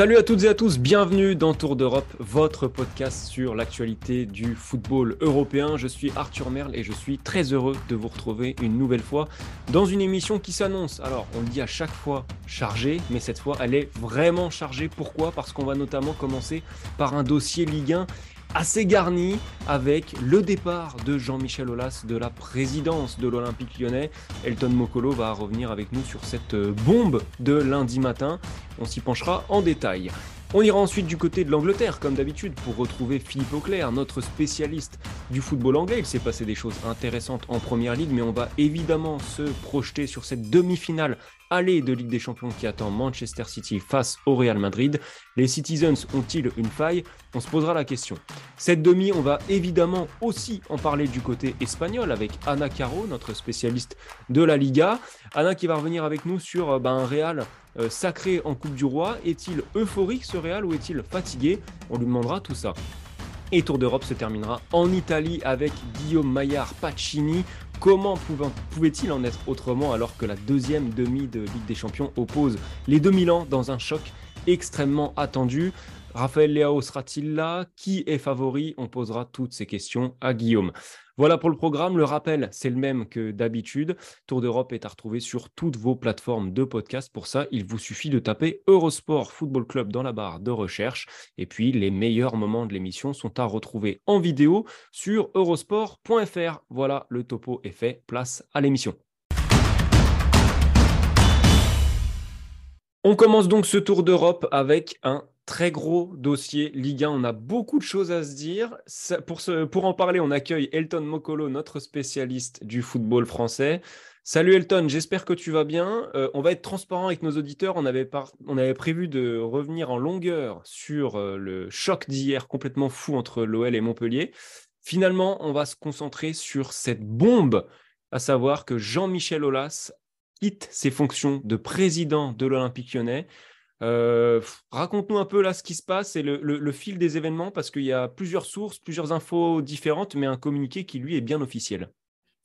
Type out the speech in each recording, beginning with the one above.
Salut à toutes et à tous, bienvenue dans Tour d'Europe, votre podcast sur l'actualité du football européen. Je suis Arthur Merle et je suis très heureux de vous retrouver une nouvelle fois dans une émission qui s'annonce. Alors, on le dit à chaque fois chargée, mais cette fois, elle est vraiment chargée. Pourquoi? Parce qu'on va notamment commencer par un dossier Ligue 1 assez garni avec le départ de Jean-Michel Aulas de la présidence de l'Olympique lyonnais. Elton Mokolo va revenir avec nous sur cette bombe de lundi matin. On s'y penchera en détail. On ira ensuite du côté de l'Angleterre, comme d'habitude, pour retrouver Philippe Auclair, notre spécialiste du football anglais. Il s'est passé des choses intéressantes en Première Ligue, mais on va évidemment se projeter sur cette demi-finale aller de Ligue des Champions qui attend Manchester City face au Real Madrid. Les Citizens ont-ils une faille? On se posera la question. Cette demi, on va évidemment aussi en parler du côté espagnol avec Ana Caro, notre spécialiste de la Liga. Anna qui va revenir avec nous sur ben, un Real euh, sacré en Coupe du Roi. Est-il euphorique ce Real ou est-il fatigué? On lui demandera tout ça. Et Tour d'Europe se terminera en Italie avec Guillaume Maillard Pacini. Comment pouvait-il en être autrement alors que la deuxième demi de Ligue des Champions oppose les deux Milan dans un choc extrêmement attendu Raphaël Leao sera-t-il là? Qui est favori? On posera toutes ces questions à Guillaume. Voilà pour le programme. Le rappel, c'est le même que d'habitude. Tour d'Europe est à retrouver sur toutes vos plateformes de podcast. Pour ça, il vous suffit de taper Eurosport Football Club dans la barre de recherche. Et puis, les meilleurs moments de l'émission sont à retrouver en vidéo sur eurosport.fr. Voilà, le topo est fait. Place à l'émission. On commence donc ce tour d'Europe avec un très gros dossier Ligue 1. On a beaucoup de choses à se dire. pour, en parler, on accueille Elton Mokolo, notre spécialiste du football français. Salut Elton, j'espère que tu vas bien. Euh, on va être transparent avec nos auditeurs. On avait, on avait prévu de revenir en longueur sur euh, le choc d'hier complètement fou entre l'OL et Montpellier. Finalement, on va se concentrer sur cette bombe, à savoir que Jean-Michel Aulas quitte ses fonctions de président de l'Olympique lyonnais. Euh, raconte-nous un peu là ce qui se passe et le, fil des événements parce qu'il y a plusieurs sources, plusieurs infos différentes, mais un communiqué qui lui est bien officiel.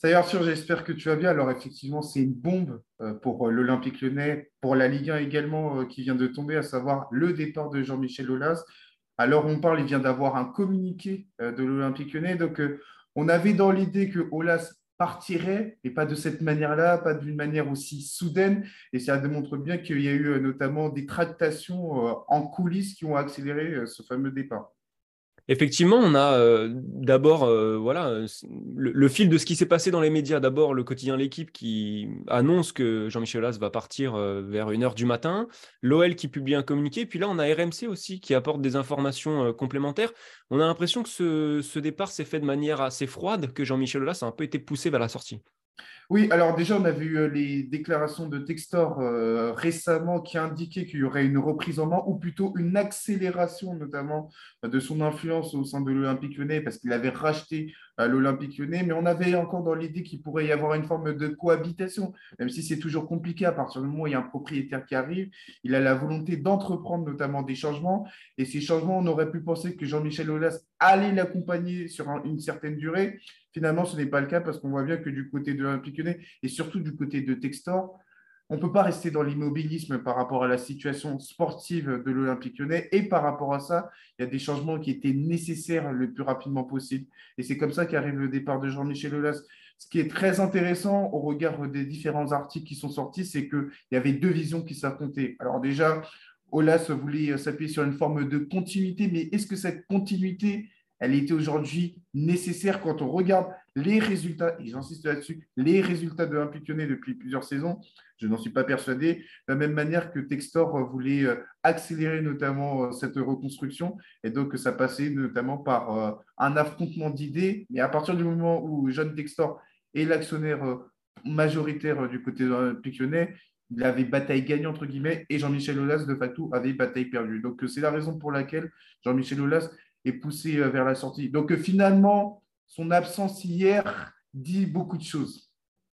Est Arthur, j'espère que tu vas bien. Alors effectivement, c'est une bombe euh, pour euh, l'Olympique lyonnais, pour la Ligue 1 également qui vient de tomber, à savoir le départ de Jean-Michel Aulas. Alors on parle, il vient d'avoir un communiqué de l'Olympique lyonnais. Donc on avait dans l'idée que Aulas partirait, et pas de cette manière-là, pas d'une manière aussi soudaine. Et ça démontre bien qu'il y a eu euh, notamment des tractations euh, en coulisses qui ont accéléré euh, ce fameux départ. Effectivement, on a euh, d'abord euh, voilà, le, fil de ce qui s'est passé dans les médias. D'abord, le quotidien L'équipe qui annonce que Jean-Michel Aulas va partir euh, vers 1h du matin. L'OL qui publie un communiqué. Puis là, on a RMC aussi qui apporte des informations complémentaires. On a l'impression que ce, ce départ s'est fait de manière assez froide, que Jean-Michel Aulas a un peu été poussé vers la sortie. Oui, alors déjà, on a vu euh, les déclarations de Textor euh, récemment qui indiquaient qu'il y aurait une reprise en main ou plutôt une accélération notamment de son influence au sein de l'Olympique lyonnais parce qu'il avait racheté euh, l'Olympique lyonnais, mais on avait encore dans l'idée qu'il pourrait y avoir une forme de cohabitation, même si c'est toujours compliqué. À partir du moment où il y a un propriétaire qui arrive, il a la volonté d'entreprendre notamment des changements. Et ces changements, on aurait pu penser que Jean-Michel Aulas allait l'accompagner sur une certaine durée. Finalement, ce n'est pas le cas parce qu'on voit bien que du côté de l'Olympique et surtout du côté de Textor, on ne peut pas rester dans l'immobilisme par rapport à la situation sportive de l'Olympique lyonnais et par rapport à ça, il y a des changements qui étaient nécessaires le plus rapidement possible. Et c'est comme ça qu'arrive le départ de Jean-Michel Aulas. Ce qui est très intéressant au regard des différents articles qui sont sortis, c'est qu'il y avait deux visions qui s'affrontaient. Alors déjà, Aulas voulait s'appuyer sur une forme de continuité, mais est-ce que cette continuité elle était aujourd'hui nécessaire quand on regarde les résultats, et j'insiste là-dessus, les résultats de Lyonnais depuis plusieurs saisons. Je n'en suis pas persuadé. De la même manière que Textor voulait euh, accélérer notamment euh, cette reconstruction, et donc ça passait notamment par euh, un affrontement d'idées. Mais à partir du moment où Jeanne Textor est l'actionnaire majoritaire du côté Lyonnais, il avait bataille gagnée, entre guillemets, et Jean-Michel Aulas, de facto, avait bataille perdue. Donc, c'est la raison pour laquelle Jean-Michel Aulas est poussé euh, vers la sortie. Donc, euh, finalement, son absence hier dit beaucoup de choses.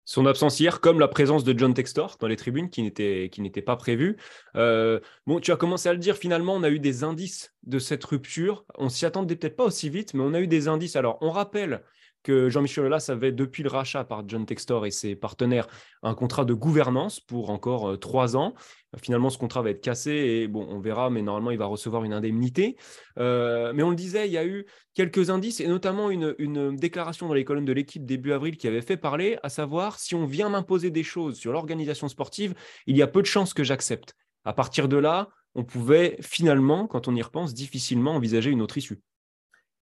Son absence hier, comme la présence de John Textor dans les tribunes, qui n'était, pas prévue. Euh, bon, tu as commencé à le dire, finalement, on a eu des indices de cette rupture. On s'y attendait peut-être pas aussi vite, mais on a eu des indices. Alors, on rappelle que Jean-Michel Aulas avait, depuis le rachat par John Textor et ses partenaires, un contrat de gouvernance pour encore trois ans. Finalement, ce contrat va être cassé et on verra, mais normalement, il va recevoir une indemnité. Euh, mais on le disait, il y a eu quelques indices et notamment une, une déclaration dans les colonnes de l'équipe début avril qui avait fait parler, à savoir si on vient m'imposer des choses sur l'organisation sportive, il y a peu de chances que j'accepte. À partir de là, on pouvait finalement, quand on y repense, difficilement envisager une autre issue.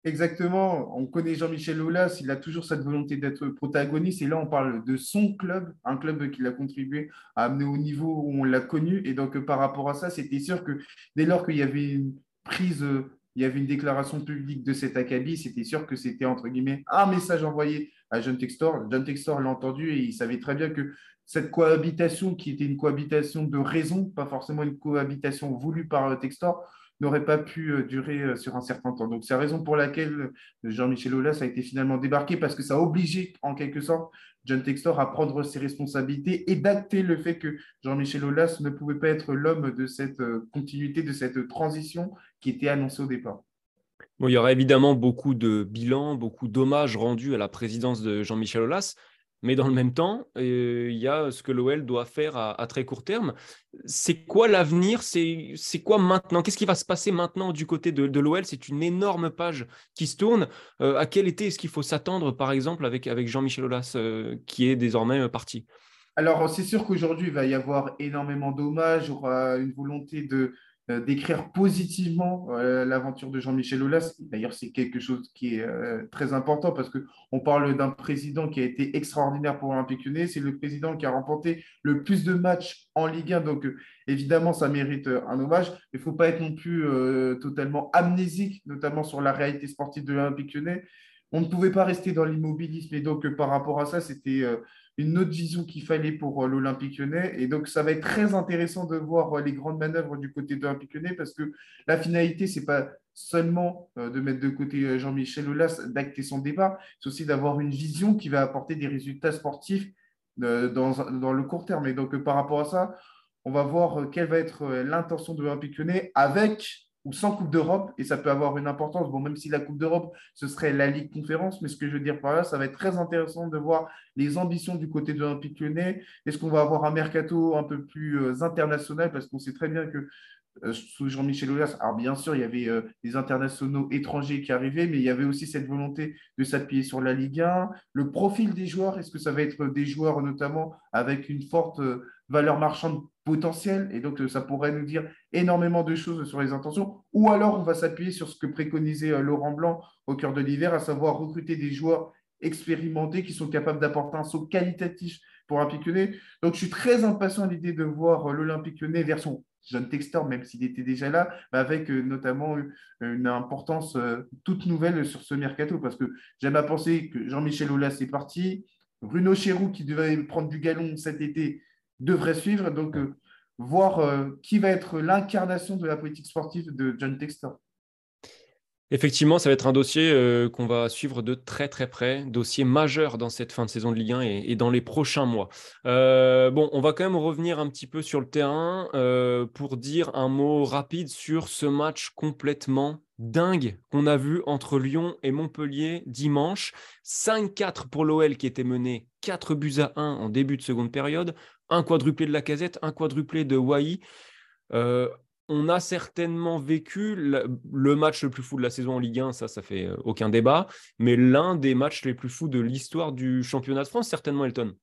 Exactement. On connaît Jean-Michel Aulas, il a toujours cette volonté d'être protagoniste. Et là, on parle de son club, un club qu'il a contribué à amener au niveau où on l'a connu. Et donc, par rapport à ça, c'était sûr que dès lors qu'il y avait une prise, il y avait une déclaration publique de cet acabit, c'était sûr que c'était, entre guillemets, un message envoyé à John Textor. John Textor l'a entendu et il savait très bien que cette cohabitation, qui était une cohabitation de raison, pas forcément une cohabitation voulue par Textor, n'aurait pas pu euh, durer euh, sur un certain temps. Donc, c'est la raison pour laquelle euh, Jean-Michel Aulas a été finalement débarqué, parce que ça a obligé, en quelque sorte, John Textor à prendre ses responsabilités et d'acter le fait que Jean-Michel Aulas ne pouvait pas être l'homme de cette continuité, de cette transition qui était annoncée au départ. Bon, il y aura évidemment beaucoup de bilans, beaucoup d'hommages rendus à la présidence de Jean-Michel Aulas. Mais dans le même temps, euh, il y a ce que l'OL doit faire à, très court terme. C'est quoi l'avenir? C'est quoi maintenant? Qu'est-ce qui va se passer maintenant du côté de, l'OL C'est une énorme page qui se tourne. Euh, à quel été est-ce qu'il faut s'attendre, par exemple, avec, Jean-Michel Aulas, euh, qui est désormais parti? Alors, c'est sûr qu'aujourd'hui, il va y avoir énormément d'hommages, il y aura une volonté de, d'écrire positivement euh, l'aventure de Jean-Michel Aulas. D'ailleurs, c'est quelque chose qui est euh, très important parce qu'on parle d'un président qui a été extraordinaire pour l'Olympique Lyonnais. C'est le président qui a remporté le plus de matchs en Ligue 1. Donc, évidemment, ça mérite un hommage. Il ne faut pas être non plus totalement amnésique, notamment sur la réalité sportive de l'Olympique Lyonnais. On ne pouvait pas rester dans l'immobilisme. Et donc, par rapport à ça, c'était une autre vision qu'il fallait pour euh, l'Olympique lyonnais. Et donc, ça va être très intéressant de voir euh, les grandes manœuvres du côté de l'Olympique lyonnais parce que la finalité, ce n'est pas seulement euh, de mettre de côté Jean-Michel Aulas, d'acter son débat, c'est aussi d'avoir une vision qui va apporter des résultats sportifs dans, dans le court terme. Et donc, par rapport à ça, on va voir quelle va être l'intention de l'Olympique lyonnais avec ou sans Coupe d'Europe, et ça peut avoir une importance. Bon, même si la Coupe d'Europe, ce serait la Ligue Conférence, mais ce que je veux dire par là, ça va être très intéressant de voir les ambitions du côté de l'Olympique lyonnais. Est-ce qu'on va avoir un mercato un peu plus euh, international? Parce qu'on sait très bien que sous Jean-Michel Aulas, alors bien sûr, il y avait euh, des internationaux étrangers qui arrivaient, mais il y avait aussi cette volonté de s'appuyer sur la Ligue 1. Le profil des joueurs, est-ce que ça va être des joueurs notamment avec une forte valeur marchande potentielle? Et donc ça pourrait nous dire énormément de choses sur les intentions ou alors on va s'appuyer sur ce que préconisait euh, Laurent Blanc au cœur de l'hiver à savoir recruter des joueurs expérimentés qui sont capables d'apporter un saut qualitatif pour l'Olympique Lyonnais. Donc je suis très impatient à l'idée de voir euh, l'Olympique Lyonnais version jeune Textor, même s'il était déjà là, avec euh, notamment une importance toute nouvelle sur ce mercato, parce que j'aime à penser que Jean-Michel Aulas est parti, Bruno Chéroux, qui devait prendre du galon cet été, devrait suivre. Donc, euh, voir euh, qui va être l'incarnation de la politique sportive de John Textor. Effectivement, ça va être un dossier euh, qu'on va suivre de très très près, dossier majeur dans cette fin de saison de Ligue 1 et, dans les prochains mois. bon, on va quand même revenir un petit peu sur le terrain pour dire un mot rapide sur ce match complètement dingue qu'on a vu entre Lyon et Montpellier dimanche. 5-4 pour l'OL qui était mené 4 buts à 1 en début de seconde période un quadruplé de la casette, un quadruplé de Wai. Euh, on a certainement vécu le, match le plus fou de la saison en Ligue 1, ça, ça fait euh, aucun débat, mais l'un des matchs les plus fous de l'histoire du championnat de France, certainement Elton.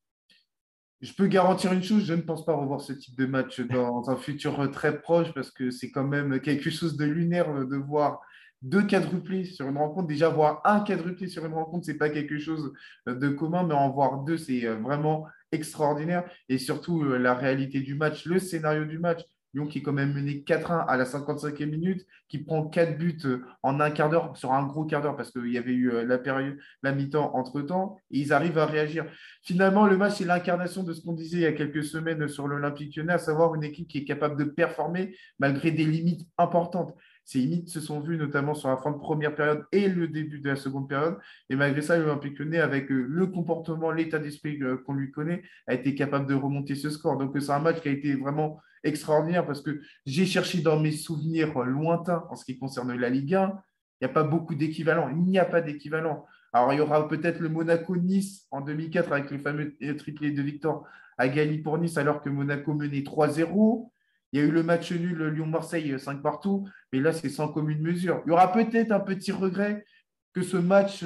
Je peux garantir une chose, je ne pense pas revoir ce type de match dans un futur très proche parce que c'est quand même quelque chose de lunaire de voir deux quadruplés sur une rencontre. Déjà, voir un quadruplé sur une rencontre, ce n'est pas quelque chose de commun, mais en voir deux, c'est vraiment extraordinaire. Et surtout, la réalité du match, le scénario du match. Lyon qui est quand même mené 4-1 à la 55e minute, qui prend 4 buts euh, en un quart d'heure, sur un gros quart d'heure, parce qu'il y avait eu euh, la période, la mi-temps entre-temps, et ils arrivent à réagir. Finalement, le match est l'incarnation de ce qu'on disait il y a quelques semaines sur l'Olympique lyonnais, à savoir une équipe qui est capable de performer malgré des limites importantes. Ces limites se sont vues notamment sur la fin de première période et le début de la seconde période. Et malgré ça, l'Olympique lyonnais, avec euh, le comportement, l'état d'esprit qu'on lui connaît, a été capable de remonter ce score. Donc c'est un match qui a été vraiment extraordinaire parce que j'ai cherché dans mes souvenirs lointains en ce qui concerne la Ligue 1. Il n'y a pas beaucoup d'équivalents. Il n'y a pas d'équivalent. Alors, il y aura peut-être le Monaco-Nice en 2004 avec le fameux triplé de Victor à Gali pour Nice alors que Monaco menait 3-0. Il y a eu le match nul Lyon-Marseille 5 partout, mais là, c'est sans commune mesure. Il y aura peut-être un petit regret que ce match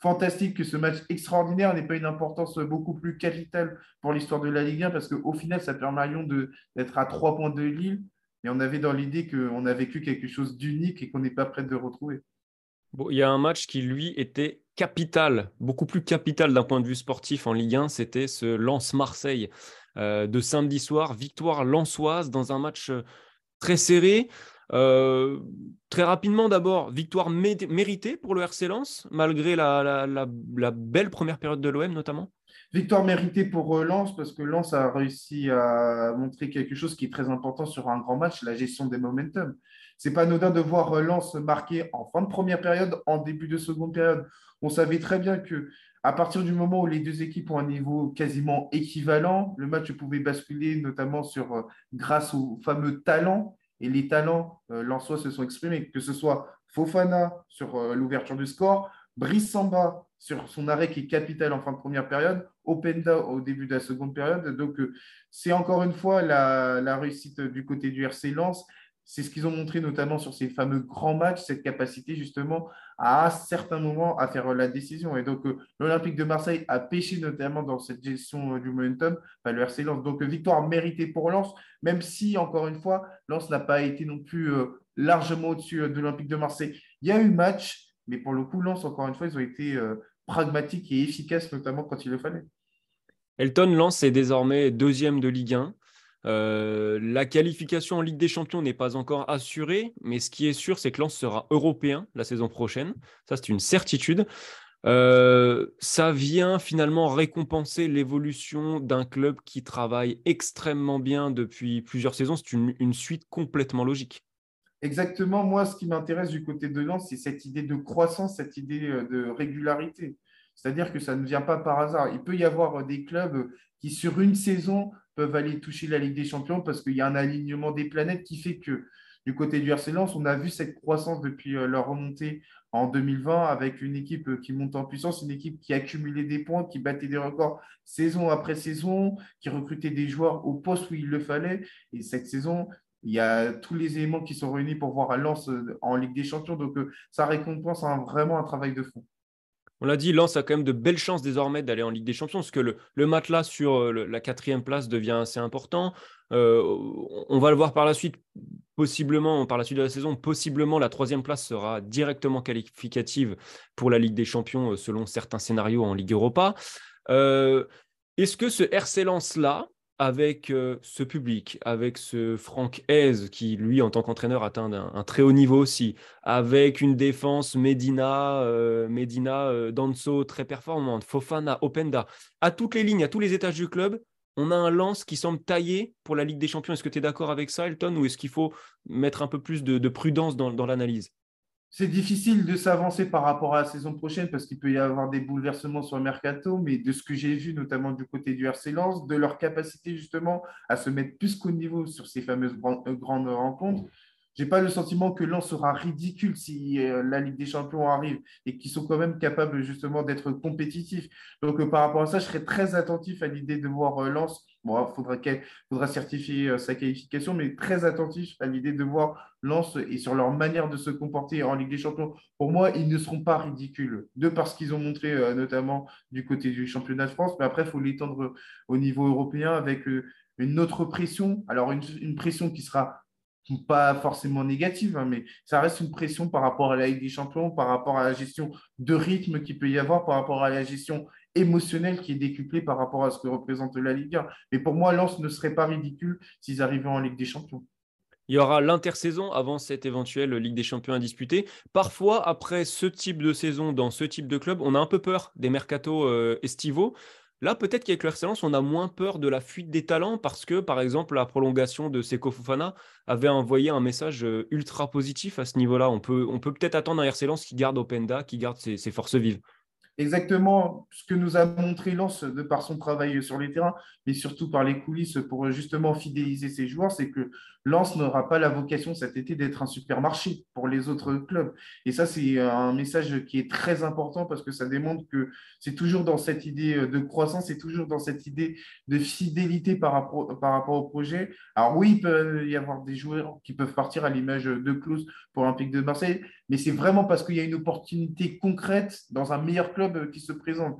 fantastique que ce match extraordinaire n'ait pas une importance beaucoup plus capitale pour l'histoire de la Ligue 1 parce qu'au final, ça permet à Lyon d'être à trois points de Lille. Et on avait dans l'idée qu'on a vécu quelque chose d'unique et qu'on n'est pas prêt de retrouver. Il y a un match qui, lui, était capital, beaucoup plus capital d'un point de vue sportif en Ligue 1, c'était ce Lens-Marseille euh, de samedi soir, victoire lensoise dans un match euh, très serré. Euh, très rapidement, d'abord, victoire méritée pour le RC Lens, malgré la, belle première période de l'OM notamment Victoire méritée pour euh, Lens, parce que Lens a réussi à montrer quelque chose qui est très important sur un grand match, la gestion des momentum. C'est pas anodin de voir euh, Lens marquer en fin de première période, en début de seconde période. On savait très bien que à partir du moment où les deux équipes ont un niveau quasiment équivalent, le match pouvait basculer notamment sur grâce au fameux talent. Et les talents euh, se sont exprimés, que ce soit Fofana sur euh, l'ouverture du score, Brice Samba sur son arrêt qui est capital en fin de première période, Openda au début de la seconde période. Donc, euh, c'est encore une fois la, la, réussite du côté du RC Lens. C'est ce qu'ils ont montré notamment sur ces fameux grands matchs, cette capacité justement à, certains moments à faire la décision. Et donc, euh, l'Olympique de Marseille a pêché notamment dans cette gestion euh, du momentum, le RC Lens. Donc, euh, victoire méritée pour Lens, même si, encore une fois, Lens n'a pas été non plus largement au-dessus de l'Olympique de Marseille. Il y a eu match, mais pour le coup, Lens, encore une fois, ils ont été pragmatiques et efficaces, notamment quand il le fallait. Elton Lens est désormais deuxième de Ligue 1. Euh, la qualification en Ligue des Champions n'est pas encore assurée, mais ce qui est sûr, c'est que Lens sera européen la saison prochaine. Ça, c'est une certitude. Euh, ça vient finalement récompenser l'évolution d'un club qui travaille extrêmement bien depuis plusieurs saisons. C'est une, suite complètement logique. Exactement. Moi, ce qui m'intéresse du côté de Lens, c'est cette idée de croissance, cette idée euh, de régularité. C'est-à-dire que ça ne vient pas par hasard. Il peut y avoir des clubs qui, sur une saison, peuvent aller toucher la Ligue des Champions parce qu'il y a un alignement des planètes qui fait que du côté du RC Lens, on a vu cette croissance depuis euh, leur remontée en 2020 avec une équipe euh, qui monte en puissance, une équipe qui accumulait des points, qui battait des records saison après saison, qui recrutait des joueurs au poste où il le fallait. Et cette saison, il y a tous les éléments qui sont réunis pour voir à Lens euh, en Ligue des Champions. Donc, ça récompense vraiment un travail de fond. On l'a dit, Lens a quand même de belles chances désormais d'aller en Ligue des Champions, parce que le, matelas sur euh, la quatrième place devient assez important. Euh, on va le voir par la suite, possiblement, par la suite de la saison, possiblement la troisième place sera directement qualificative pour la Ligue des Champions euh, selon certains scénarios en Ligue Europa. Est-ce que ce RC Lens-là, avec euh, ce public, avec ce Franck Hez qui, lui, en tant qu'entraîneur, atteint un, très haut niveau aussi, avec une défense Medina, euh, Medina euh, Danso très performante, Fofana, Openda, à toutes les lignes, à tous les étages du club, on a un lance qui semble taillé pour la Ligue des Champions. Est-ce que tu es d'accord avec ça, Elton, ou est-ce qu'il faut mettre un peu plus de, prudence dans l'analyse? C'est difficile de s'avancer par rapport à la saison prochaine parce qu'il peut y avoir des bouleversements sur le mercato, mais de ce que j'ai vu, notamment du côté du RC Lens, de leur capacité justement à se mettre plus qu'au niveau sur ces fameuses euh, grandes rencontres, j'ai pas le sentiment que Lens sera ridicule si euh, la Ligue des Champions arrive et qu'ils sont quand même capables justement d'être compétitifs. Donc euh, par rapport à ça, je serais très attentif à l'idée de voir Lens Bon, il faudra, faudra, certifier euh, sa qualification, mais très attentif à l'idée de voir Lens et sur leur manière de se comporter en Ligue des Champions. Pour moi, ils ne seront pas ridicules, de parce qu'ils ont montré euh, notamment du côté du championnat de France, mais après, il faut l'étendre au niveau européen avec euh, une autre pression. Alors, une, pression qui sera pas forcément négative, hein, mais ça reste une pression par rapport à la Ligue des Champions, par rapport à la gestion de rythme qu'il peut y avoir, par rapport à la gestion émotionnelle qui est décuplée par rapport à ce que représente la Ligue 1. Mais pour moi, Lens ne serait pas ridicule s'ils arrivaient en Ligue des Champions. Il y aura l'intersaison avant cette éventuelle Ligue des Champions à disputer. Parfois, après ce type de saison dans ce type de club, on a un peu peur des mercatos euh, estivaux. Là, peut-être qu'avec le RC on a moins peur de la fuite des talents parce que, par exemple, la prolongation de Seko Fofana avait envoyé un message euh, ultra positif à ce niveau-là. On peut peut peut-être attendre un RC qui garde Openda, qui garde ses, forces vives exactement ce que nous a montré Lens de par son travail sur les terrains, mais surtout par les coulisses pour justement fidéliser ses joueurs, c'est que Lens n'aura pas la vocation cet été d'être un supermarché pour les autres clubs. Et ça, c'est un message qui est très important parce que ça démontre que c'est toujours dans cette idée de croissance, c'est toujours dans cette idée de fidélité par rapport, au projet. Alors oui, il peut y avoir des joueurs qui peuvent partir à l'image de Klaus pour l'Olympique de Marseille, mais c'est vraiment parce qu'il y a une opportunité concrète dans un meilleur club qui se présente.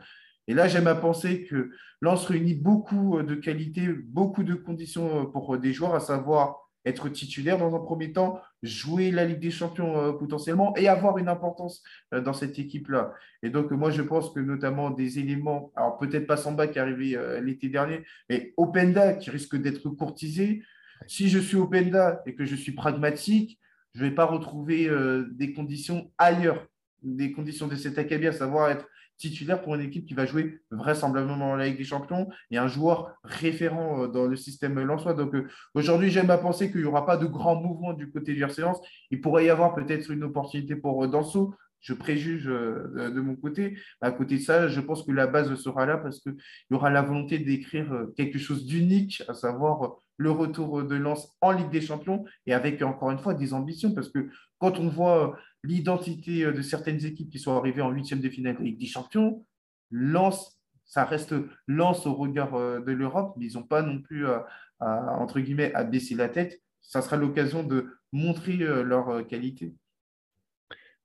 Et là, j'aime à penser que Lens réunit beaucoup de qualités, beaucoup de conditions pour des joueurs, à savoir être titulaire dans un premier temps, jouer la Ligue des Champions euh, potentiellement et avoir une importance euh, dans cette équipe-là. Et donc, moi, je pense que notamment des éléments, alors peut-être pas Samba qui est arrivé euh, l'été dernier, mais Openda qui risque d'être courtisé. Si je suis Openda et que je suis pragmatique, je ne vais pas retrouver des conditions ailleurs, des conditions de cet acabit, à savoir être titulaire pour une équipe qui va jouer vraisemblablement la Ligue des Champions et un joueur référent euh, dans le système Lensois. Donc euh, aujourd'hui, j'aime à penser qu'il n'y aura pas de grands mouvements du côté du séance. Il pourrait y avoir peut-être une opportunité pour euh, Danso. Je préjuge de mon côté. À côté de ça, je pense que la base sera là parce qu'il y aura la volonté d'écrire quelque chose d'unique, à savoir le retour de Lens en Ligue des Champions et avec encore une fois des ambitions parce que quand on voit l'identité euh, de certaines équipes qui sont arrivées en huitième de finale de Ligue des Champions, lance, ça reste lance au regard euh, de l'Europe, mais ils n'ont pas non plus, entre guillemets, à baisser la tête. Ça sera l'occasion de montrer euh, leur qualité.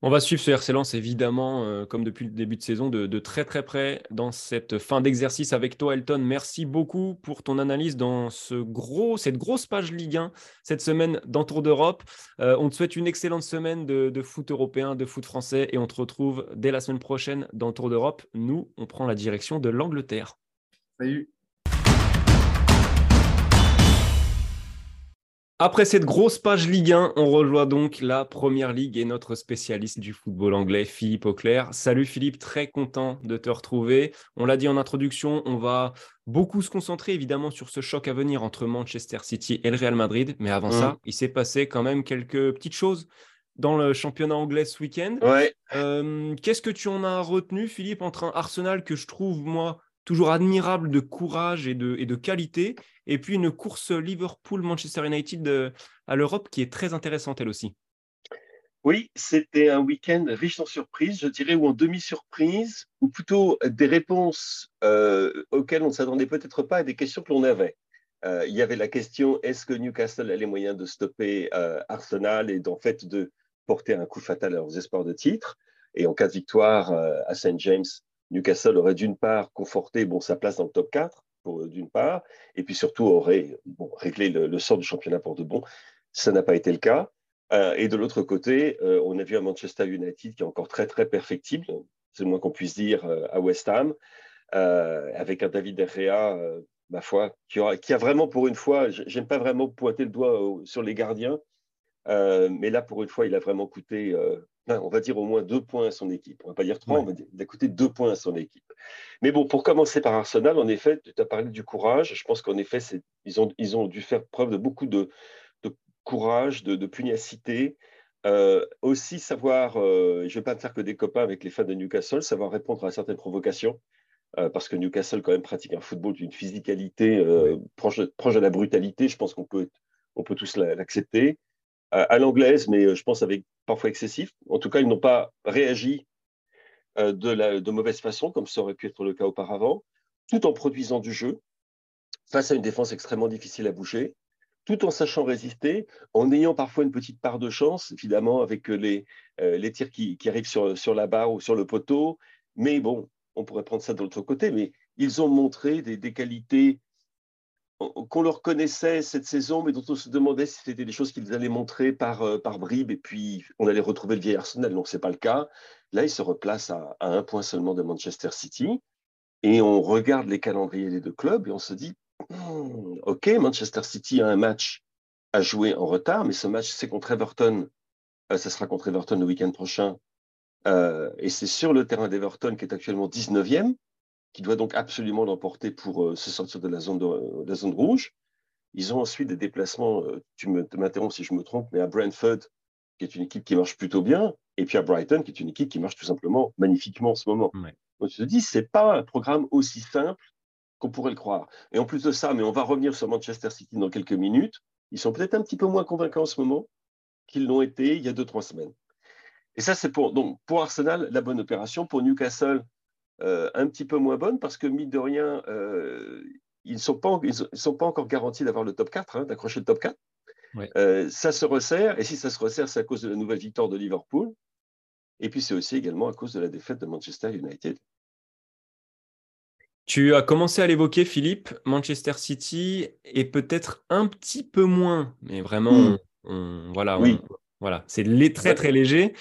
On va suivre ce RC évidemment, euh, comme depuis le début de saison, de, très très près dans cette fin d'exercice avec toi, Elton. Merci beaucoup pour ton analyse dans cette grosse page Ligue 1 cette semaine dans Tour d'Europe. Euh, on te souhaite une excellente semaine de, de, foot européen, de foot français, et on te retrouve dès la semaine prochaine dans Tour d'Europe. Nous, on prend la direction de l'Angleterre. Salut. Après cette grosse page Ligue 1, on rejoint donc la Première Ligue et notre spécialiste du football anglais, Philippe Auclair. Salut Philippe, très content de te retrouver. On l'a dit en introduction, on va beaucoup se concentrer évidemment sur ce choc à venir entre Manchester City et le Real Madrid. Mais avant ça, mm. il s'est passé quand même quelques petites choses dans le championnat anglais ce week-end. Euh, qu'est-ce que tu en as retenu, Philippe, entre un Arsenal que je trouve, moi, toujours admirable de courage et de, qualité, et puis une course Liverpool-Manchester United euh, à l'Europe qui est très intéressante elle aussi. Oui, c'était un week-end riche en surprises, je dirais, ou en demi-surprise, ou plutôt des réponses euh, auxquelles on ne s'attendait peut-être pas et des questions que l'on avait. Euh, il y avait la question est-ce que Newcastle a les moyens de stopper Arsenal et d'en fait de porter un coup fatal à leurs espoirs de titre? Et en cas de victoire à St. James, Newcastle aurait d'une part conforté bon, sa place dans le top 4, d'une part, et puis surtout aurait réglé le, sort du championnat pour de bon. Ça n'a pas été le cas. Euh, et de l'autre côté, euh, on a vu un Manchester United qui est encore très très perfectible, c'est le moins qu'on puisse dire, euh, à West Ham, avec un David Herrea, ma foi, qui, qui, a vraiment pour une fois, j'aime pas vraiment pointer le doigt sur les gardiens, mais là pour une fois, il a vraiment coûté on va dire au moins deux points à son équipe. On ne va pas dire trois, on va dire, deux points à son équipe. Mais bon, pour commencer par Arsenal, en effet, tu as parlé du courage. Je pense qu'en effet, ils ont, ils ont dû faire preuve de beaucoup de, courage, de, de pugnacité. Euh, aussi savoir, euh, je ne vais pas me faire que des copains avec les fans de Newcastle, savoir répondre à certaines provocations. Euh, parce que Newcastle quand même pratique un football d'une physicalité proche, proche, de la brutalité. Je pense qu'on peut, on peut tous l'accepter à l'anglaise, mais euh, je pense avec parfois excessif. En tout cas, ils n'ont pas réagi euh, de, mauvaise façon, comme ça aurait pu être le cas auparavant, tout en produisant du jeu face à une défense extrêmement difficile à bouger, tout en sachant résister, en ayant parfois une petite part de chance, évidemment, avec les, euh, les tirs qui, qui, arrivent sur, sur la barre ou sur le poteau. Mais bon, on pourrait prendre ça de l'autre côté, mais ils ont montré des, des qualités qu'on leur connaissait cette saison, mais dont on se demandait si c'était des choses qu'ils allaient montrer par, euh, par bribes, et puis on allait retrouver le vieil Arsenal. Non, ce n'est pas le cas. Là, ils se replacent à, un point seulement de Manchester City, et on regarde les calendriers des deux clubs, et on se dit, hmm, OK, Manchester City a un match à jouer en retard, mais ce match, c'est contre Everton. Euh, ça sera contre Everton le week-end prochain. Euh, et c'est sur le terrain d'Everton, qui est actuellement 19e, qui doit donc absolument l'emporter pour euh, se sortir de la zone, de, la zone rouge. Ils ont ensuite des déplacements, euh, tu m'interromps si je me trompe, mais à Brentford, qui est une équipe qui marche plutôt bien, et puis à Brighton, qui est une équipe qui marche tout simplement magnifiquement en ce moment. Donc tu te dis, c'est pas un programme aussi simple qu'on pourrait le croire. Et en plus de ça, mais on va revenir sur Manchester City dans quelques minutes, ils sont peut-être un petit peu moins convaincants en ce moment qu'ils l'ont été il y a deux, trois semaines. Et ça, c'est pour, donc, pour Arsenal, la bonne opération. Pour Newcastle, euh, un petit peu moins bonne parce que, mine de rien, euh, ils ne sont, pas, sont pas encore garantis d'avoir le top 4, hein, d'accrocher le top 4. Euh, ça se resserre, et si ça se resserre, c'est à cause de la nouvelle victoire de Liverpool. Et puis c'est aussi également à cause de la défaite de Manchester United. Tu as commencé à l'évoquer, Philippe, Manchester City est peut-être un petit peu moins, mais vraiment, hmm. voilà, oui. voilà, c'est très très léger,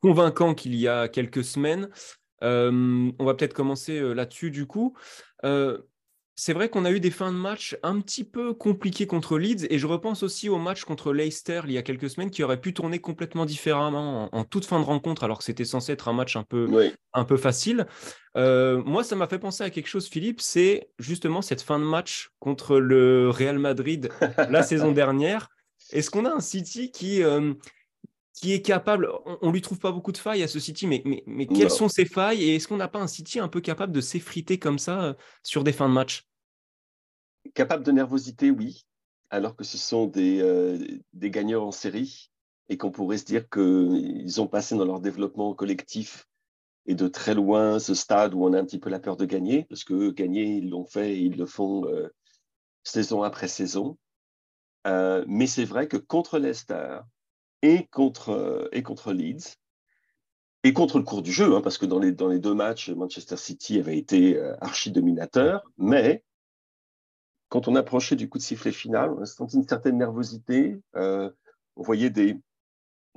convaincant qu'il y a quelques semaines on va peut-être commencer là-dessus du coup. c'est vrai qu'on a eu des fins de match un petit peu compliquées contre Leeds et je repense aussi au match contre Leicester il y a quelques semaines qui aurait pu tourner complètement différemment en, toute fin de rencontre alors que c'était censé être un match un peu, un peu facile. moi, ça m'a fait penser à quelque chose, Philippe, c'est justement cette fin de match contre le Real Madrid la saison dernière. Est-ce qu'on a un City qui, qui est capable, on, ne lui trouve pas beaucoup de failles à ce City, mais, mais, quelles sont ses failles et est-ce qu'on n'a pas un City un peu capable de s'effriter comme ça euh, sur des fins de match? Capable de nervosité, oui, alors que ce sont des, euh, des gagnants en série et qu'on pourrait se dire qu'ils ont passé dans leur développement collectif et de très loin ce stade où on a un petit peu la peur de gagner, parce que gagner, ils l'ont fait et ils le font euh, saison après saison. mais c'est vrai que contre Leicester, et contre, euh, et contre Leeds. Et contre le cours du jeu, hein, parce que dans les, dans les deux matchs, Manchester City avait été euh, archi-dominateur, mais quand on approchait du coup de sifflet final, on a senti une certaine nervosité. Euh, on voyait des,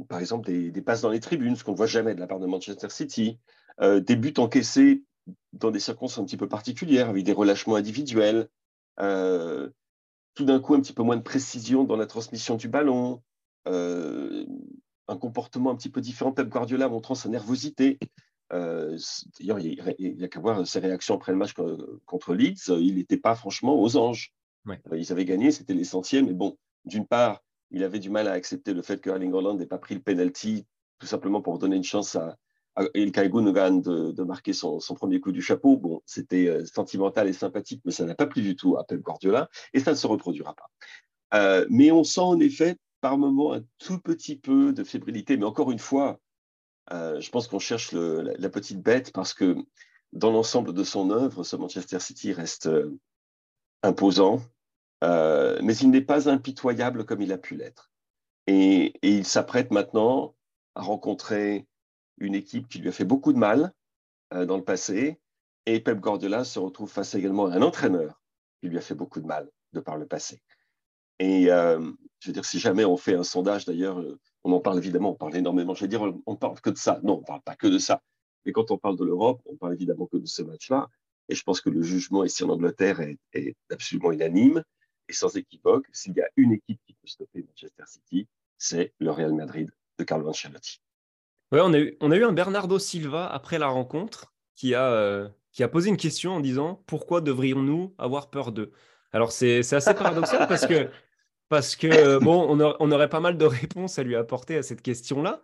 par exemple des, passes dans les tribunes, ce qu'on ne voit jamais de la part de Manchester City, des buts encaissés dans des circonstances un petit peu particulières, avec des relâchements individuels, tout d'un coup un petit peu moins de précision dans la transmission du ballon, euh, un comportement un petit peu différent. Pep Guardiola montrant sa nervosité. Euh, d'ailleurs, il n'y a, qu'à voir ses réactions après le match contre Leeds. Il n'était pas franchement aux anges. Euh, ils avaient gagné, c'était l'essentiel. Mais bon, d'une part, il avait du mal à accepter le fait que Erling Haaland n'ait pas pris le penalty, tout simplement pour donner une chance à, à Ilkay Gundogan de, marquer son, premier coup du chapeau. Bon, c'était sentimental et sympathique, mais ça n'a pas plu du tout à Pep Guardiola et ça ne se reproduira pas. mais on sent en effet par moment un tout petit peu de fébrilité. Mais encore une fois, euh, je pense qu'on cherche la, petite bête parce que dans l'ensemble de son œuvre, ce Manchester City reste euh, imposant, euh, mais il n'est pas impitoyable comme il a pu l'être. Et, il s'apprête maintenant à rencontrer une équipe qui lui a fait beaucoup de mal dans le passé. Et Pep Guardiola se retrouve face également à un entraîneur qui lui a fait beaucoup de mal de par le passé. Et euh, je veux dire, si jamais on fait un sondage, d'ailleurs, euh, on en parle évidemment, on parle énormément. Je veux dire, on ne parle que de ça. Non, on ne parle pas que de ça. Mais quand on parle de l'Europe, on parle évidemment que de ce match-là. Et je pense que le jugement ici en Angleterre est, absolument unanime et sans équivoque. S'il y a une équipe qui peut stopper Manchester City, c'est le Real Madrid de Carlo Ancelotti. Ouais, on a, eu, on a eu un Bernardo Silva après la rencontre qui a, euh, qui a posé une question en disant pourquoi devrions-nous avoir peur d'eux? Alors, c'est assez paradoxal parce que, parce que bon, on, aurait pas mal de réponses à lui apporter à cette question-là.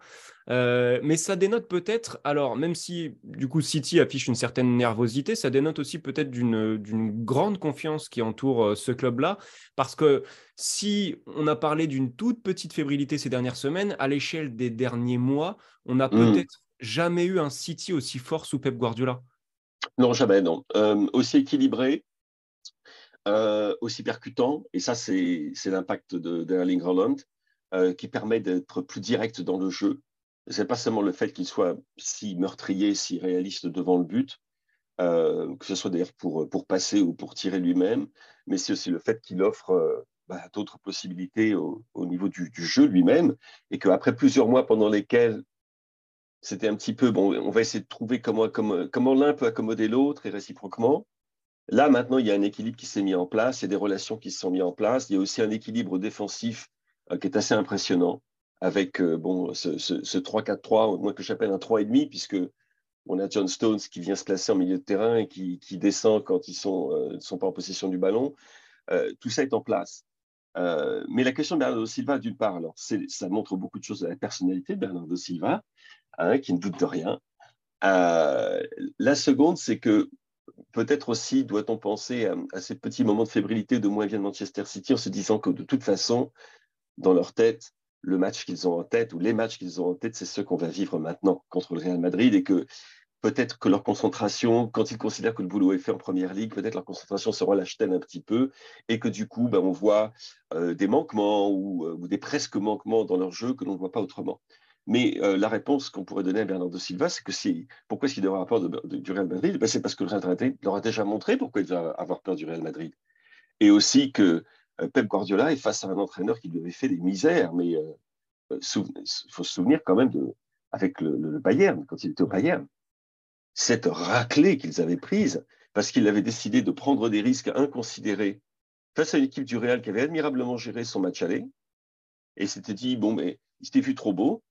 Euh, mais ça dénote peut-être, alors même si du coup City affiche une certaine nervosité, ça dénote aussi peut-être d'une grande confiance qui entoure euh, ce club-là. Parce que si on a parlé d'une toute petite fébrilité ces dernières semaines, à l'échelle des derniers mois, on n'a mmh. peut-être jamais eu un City aussi fort sous Pep Guardiola. Non, jamais, non. Euh, aussi équilibré, euh, aussi percutant, et ça c'est l'impact d'Erling de, Haaland, euh, qui permet d'être plus direct dans le jeu. C'est pas seulement le fait qu'il soit si meurtrier, si réaliste devant le but, que ce soit d'ailleurs pour, passer ou pour tirer lui-même, mais c'est aussi le fait qu'il offre bah, d'autres possibilités au, niveau du, jeu lui-même, et qu'après plusieurs mois pendant lesquels c'était un petit peu, bon, on va essayer de trouver comment l'un peut accommoder l'autre et réciproquement. Là, maintenant, il y a un équilibre qui s'est mis en place, il y a des relations qui se sont mises en place, il y a aussi un équilibre défensif euh, qui est assez impressionnant, avec euh, bon, ce, 3-4-3, moi que j'appelle un 3,5, puisque on a John Stones qui vient se placer en milieu de terrain et qui, descend quand ils ne sont, euh, sont, pas en possession du ballon. tout ça est en place. mais la question de Bernardo Silva, d'une part, alors ça montre beaucoup de choses de la personnalité de Bernardo Silva, Hein, qui ne doute de rien. La seconde, c'est que peut-être aussi doit-on penser à, ces petits moments de fébrilité de moins bien de Manchester City en se disant que de toute façon, dans leur tête, le match qu'ils ont en tête ou les matchs qu'ils ont en tête, c'est ceux qu'on va vivre maintenant contre le Real Madrid et que peut-être que leur concentration, quand ils considèrent que le boulot est fait en première ligue, peut-être leur concentration se relâche-t-elle un petit peu et que du coup, ben, on voit euh, des manquements euh, ou, des presque manquements dans leur jeu que l'on ne voit pas autrement. Mais euh, la réponse qu'on pourrait donner à Bernardo Silva, c'est que si, pourquoi est-ce qu'il devrait avoir peur du Real Madrid? Ben, C'est parce que le Real Madrid leur a déjà montré pourquoi il va avoir peur du Real Madrid. Et aussi que euh, Pep Guardiola est face à un entraîneur qui lui avait fait des misères. Mais euh, il faut se souvenir quand même avec le, Bayern, quand il était au Bayern, cette raclée qu'ils avaient prise parce qu'il avait décidé de prendre des risques inconsidérés face à une équipe du Real qui avait admirablement géré son match aller. Et s'était dit, bon, mais il s'était vu trop beau,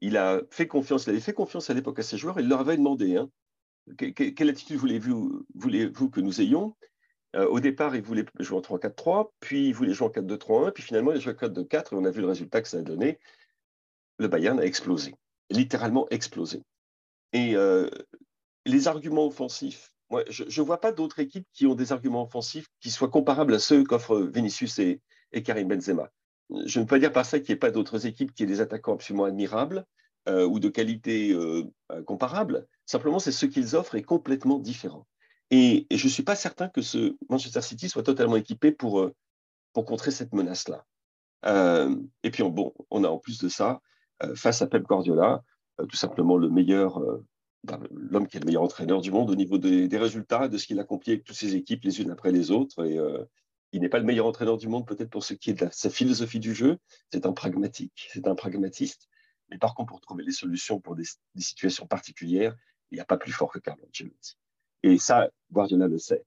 il a fait confiance, il avait fait confiance à l'époque à ses joueurs, il leur avait demandé hein, quelle attitude voulez-vous voulez que nous ayons? Euh, Au départ, il voulait jouer en 3-4-3, puis il voulait jouer en 4-2-3-1, puis finalement, il a joué en 4-2-4, et on a vu le résultat que ça a donné. Le Bayern a explosé, littéralement explosé. Et euh, les arguments offensifs, moi, je ne vois pas d'autres équipes qui ont des arguments offensifs qui soient comparables à ceux qu'offrent Vinicius et Karim Benzema. Je ne veux pas dire par ça qu'il n'y ait pas d'autres équipes qui aient des attaquants absolument admirables euh, ou de qualité euh, euh, comparable. Simplement, c'est ce qu'ils offrent est complètement différent. Et, je ne suis pas certain que ce Manchester City soit totalement équipé pour, pour contrer cette menace-là. et puis, bon, on a en plus de ça, face à Pep Guardiola, tout simplement le meilleur, ben, l'homme qui est le meilleur entraîneur du monde au niveau des, résultats, de ce qu'il accomplit avec toutes ses équipes les unes après les autres. Il n'est pas le meilleur entraîneur du monde, peut-être pour ce qui est de sa philosophie du jeu. C'est un pragmatique, c'est un pragmatiste. Mais par contre, pour trouver les solutions pour des, situations particulières, il n'y a pas plus fort que Carlo Ancelotti. Et ça, Guardiola le sait.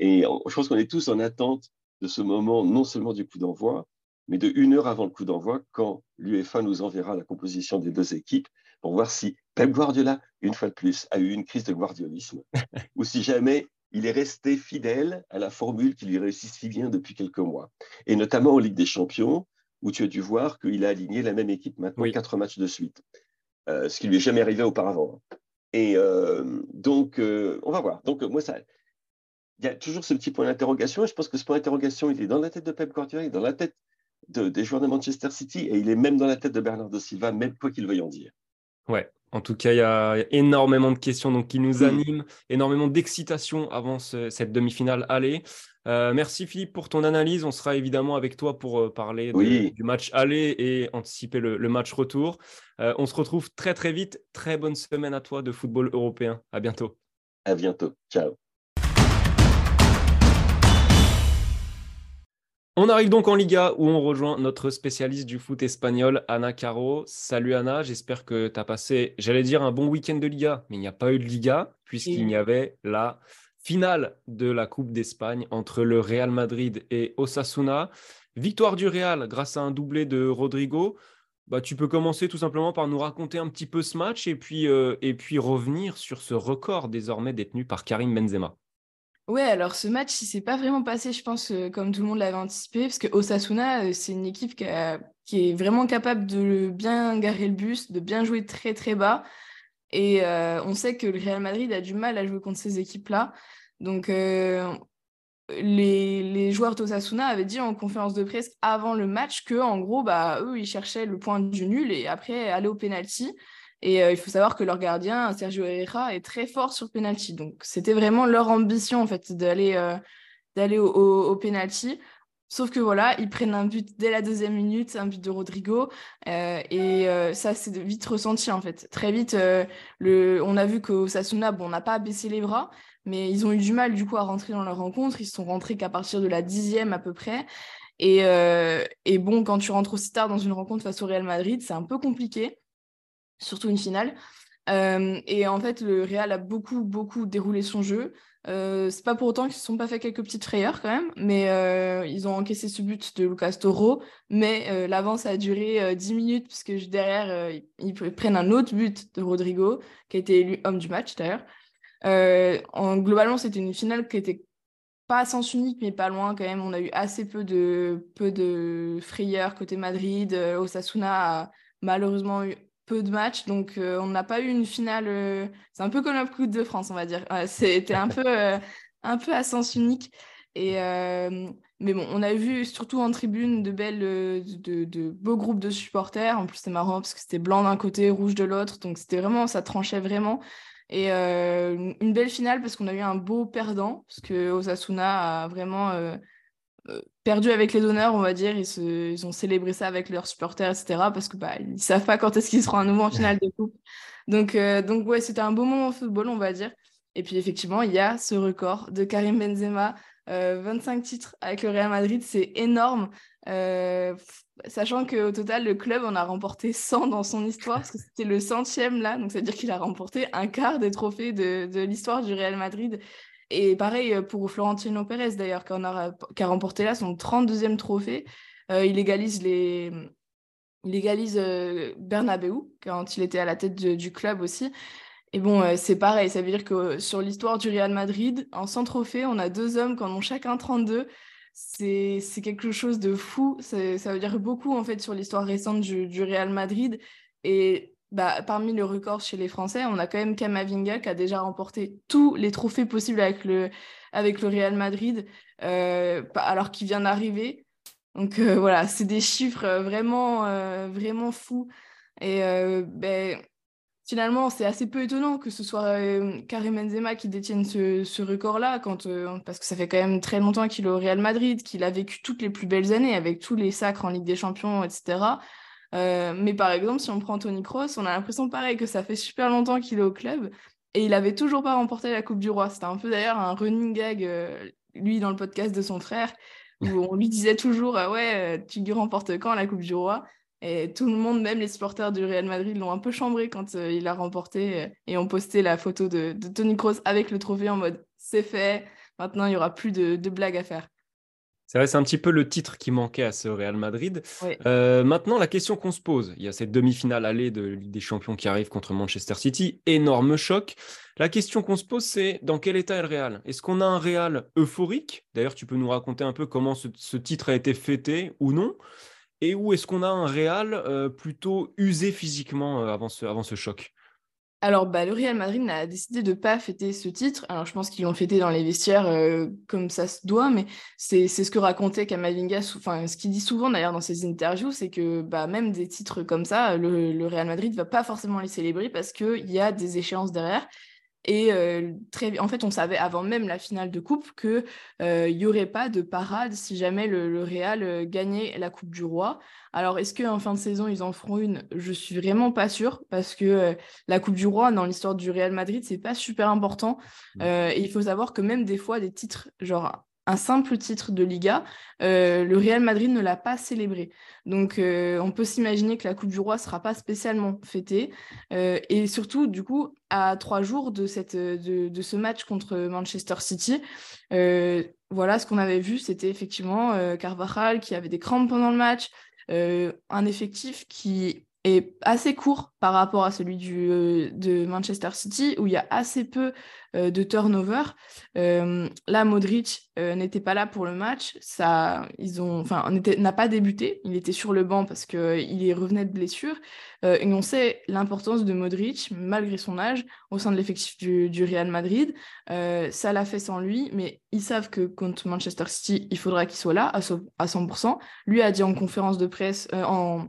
Et je pense qu'on est tous en attente de ce moment, non seulement du coup d'envoi, mais de une heure avant le coup d'envoi, quand l'UEFA nous enverra la composition des deux équipes pour voir si Pep Guardiola, une fois de plus, a eu une crise de guardiolisme, ou si jamais il est resté fidèle à la formule qui lui réussit si bien depuis quelques mois. Et notamment en Ligue des Champions, où tu as dû voir qu'il a aligné la même équipe maintenant quatre matchs de suite, euh, ce qui lui est jamais arrivé auparavant. Et euh, donc, euh, on va voir. Donc, moi, ça, il y a toujours ce petit point d'interrogation. Et je pense que ce point d'interrogation, il est dans la tête de Pep Guardiola, il est dans la tête des joueurs de Manchester City, et il est même dans la tête de Bernardo Silva, même quoi qu'il veuille en dire. Ouais, en tout cas, il y a énormément de questions donc, qui nous animent, énormément d'excitation avant cette demi-finale aller. Euh, merci Philippe pour ton analyse. On sera évidemment avec toi pour euh, parler du match aller et anticiper le, match retour. Euh, on se retrouve très très vite. Très bonne semaine à toi de football européen. À bientôt. À bientôt. Ciao. On arrive donc en Liga où on rejoint notre spécialiste du foot espagnol, Ana Caro. Salut Anna, j'espère que tu as passé, j'allais dire, un bon week-end de Liga, mais il n'y a pas eu de Liga puisqu'il y avait la finale de la Coupe d'Espagne entre le Real Madrid et Osasuna. Victoire du Real grâce à un doublé de Rodrigo. Bah, tu peux commencer tout simplement par nous raconter un petit peu ce match et puis, euh, et puis revenir sur ce record désormais détenu par Karim Benzema. Ouais, alors ce match, il s'est pas vraiment passé, je pense, euh, comme tout le monde l'avait anticipé, parce que Osasuna, euh, c'est une équipe qui, est vraiment capable de bien garer le bus, de bien jouer très très bas. Et euh, on sait que le Real Madrid a du mal à jouer contre ces équipes-là. Donc les, joueurs d'Osasuna avaient dit en conférence de presse avant le match que, en gros, bah, eux, ils cherchaient le point du nul et après aller au penalty. Et euh, il faut savoir que leur gardien, Sergio Herrera, est très fort sur penalty. Donc, c'était vraiment leur ambition, en fait, d'aller euh, au, au, penalty. Sauf que voilà, ils prennent un but dès la deuxième minute, un but de Rodrigo. et ça, c'est vite ressenti en fait. Très vite, le... on a vu qu'au Sasuna, bon, on n'a pas baissé les bras, mais ils ont eu du mal du coup à rentrer dans leur rencontre. Ils sont rentrés qu'à partir de la dixième à peu près. Et bon, quand tu rentres aussi tard dans une rencontre face au Real Madrid, c'est un peu compliqué, surtout une finale. et en fait, le Real a beaucoup, beaucoup déroulé son jeu. Euh, c'est pas pour autant qu'ils ne se sont pas fait quelques petites frayeurs quand même, mais euh, ils ont encaissé ce but de Lucas Toro, mais euh, l'avance a duré 10 minutes puisque derrière ils, prennent un autre but de Rodrigo qui a été élu homme du match d'ailleurs. En, globalement, c'était une finale qui était pas à sens unique, mais pas loin quand même. On a eu assez peu de, peu de frayeurs côté Madrid. Osasuna a malheureusement eu peu de matchs, donc euh, on n'a pas eu une finale. Euh, c'est un peu comme la Coupe de France, on va dire. C'était un peu, euh, un peu à sens unique. Et, mais bon, on a vu surtout en tribune de belles, de, de, beaux groupes de supporters. En plus, c'était marrant parce que c'était blanc d'un côté, rouge de l'autre. Donc, c'était vraiment, ça tranchait vraiment. Et une belle finale parce qu'on a eu un beau perdant, parce que Osasuna a vraiment perdu avec les donneurs, on va dire. Ils, se, ils, ont célébré ça avec leurs supporters, etc. Parce que bah, ils savent pas quand est-ce qu'ils seront à nouveau en finale de coupe. Donc, euh, donc ouais, c'était un beau moment au football, on va dire. Et puis effectivement, il y a ce record de Karim Benzema, 25 euh, titres avec le Real Madrid, c'est énorme. Euh, sachant qu'au total, le club en a remporté 100 dans son histoire, parce que c'était le centième là, donc c'est-à-dire qu'il a remporté un quart des trophées de, de l'histoire du Real Madrid. Et pareil euh, pour Florentino Pérez, d'ailleurs, qui, a, remporté là son 32e trophée. Euh, il égalise les, il égalise euh, Bernabeu quand il était à la tête du club aussi. Et bon, c'est pareil, ça veut dire que sur l'histoire du Real Madrid, en 100 trophées, on a deux hommes qui en ont chacun 32. C'est quelque chose de fou. Ça veut dire beaucoup en fait sur l'histoire récente du, du, Real Madrid. Et bah, parmi le record chez les Français, on a quand même Kamavinga qui a déjà remporté tous les trophées possibles avec le, avec le Real Madrid, euh, alors qu'il vient d'arriver. Donc euh, voilà, c'est des chiffres euh, vraiment, vraiment fous. Et ben, finalement, c'est assez peu étonnant que ce soit Karim Benzema qui détienne ce, ce record-là, parce que ça fait quand même très longtemps qu'il est au Real Madrid, qu'il a vécu toutes les plus belles années avec tous les sacres en Ligue des Champions, etc. Euh, mais par exemple, si on prend Tony Kroos, on a l'impression pareil que ça fait super longtemps qu'il est au club et il avait toujours pas remporté la Coupe du Roi. C'était un peu d'ailleurs un running gag, euh, lui, dans le podcast de son frère, où on lui disait toujours ah Ouais, tu remportes quand la Coupe du Roi? Et tout le monde, même les supporters du Real Madrid, l'ont un peu chambré quand il a remporté et ont posté la photo de, Tony Kroos avec le trophée en mode C'est fait, maintenant il n'y aura plus de blagues à faire. C'est vrai, c'est un petit peu le titre qui manquait à ce Real Madrid. Euh, maintenant, la question qu'on se pose, il y a cette demi-finale allée de Ligue des Champions qui arrive contre Manchester City, énorme choc. La question qu'on se pose, c'est dans quel état est le Real? Est-ce qu'on a un Real euphorique? D'ailleurs, tu peux nous raconter un peu comment ce, titre a été fêté ou non. Et où est-ce qu'on a un Real euh, plutôt usé physiquement euh, avant ce choc? Alors, bah, le Real Madrid a décidé de ne pas fêter ce titre. Alors, je pense qu'ils l'ont fêté dans les vestiaires euh, comme ça se doit, mais c'est ce que racontait Kamavinga, enfin, ce qu'il dit souvent d'ailleurs dans ses interviews, c'est que bah, même des titres comme ça, le, le Real Madrid ne va pas forcément les célébrer parce qu'il y a des échéances derrière. Et euh, très, en fait, on savait avant même la finale de coupe qu'il euh, n'y aurait pas de parade si jamais le, Real gagnait la Coupe du Roi. Alors, est-ce qu'en fin de saison, ils en feront une? Je suis vraiment pas sûre parce que la Coupe du Roi, dans l'histoire du Real Madrid, c'est pas super important. Mmh. et il faut savoir que même des fois, des titres, genre un simple titre de Liga, euh, le Real Madrid ne l'a pas célébré. Donc euh, on peut s'imaginer que la Coupe du Roi ne sera pas spécialement fêtée. Euh, et surtout, du coup, à trois jours de, cette, de, ce match contre Manchester City, voilà, ce qu'on avait vu, c'était effectivement Carvajal qui avait des crampes pendant le match, un effectif qui est assez court par rapport à celui du, euh, de Manchester City, où il y a assez peu euh, de turnover. Euh, là, Modric n'était pas là pour le match. Ça, ils ont, enfin, n'a pas débuté. Il était sur le banc parce qu'il revenait de blessure. et on sait l'importance de Modric, malgré son âge, au sein de l'effectif du, du, Real Madrid. ça l'a fait sans lui, mais ils savent que contre Manchester City, il faudra qu'il soit là à, à 100%. Lui a dit en conférence de presse, en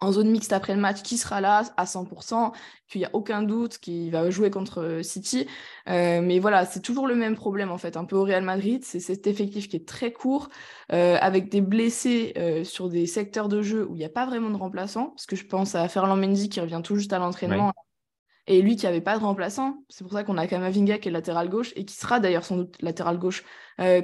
en zone mixte après le match qui sera là à 100%, qu'il n'y a aucun doute qu'il va jouer contre City. Euh, mais voilà, c'est toujours le même problème en fait, un peu au Real Madrid, c'est cet effectif qui est très court, euh, avec des blessés euh, sur des secteurs de jeu où il n'y a pas vraiment de remplaçant, parce que je pense à Ferland Mendy qui revient tout juste à l'entraînement. Et lui qui n'avait pas de remplaçant, c'est pour ça qu'on a Kamavinga qui est latéral gauche et qui sera d'ailleurs sans doute latéral gauche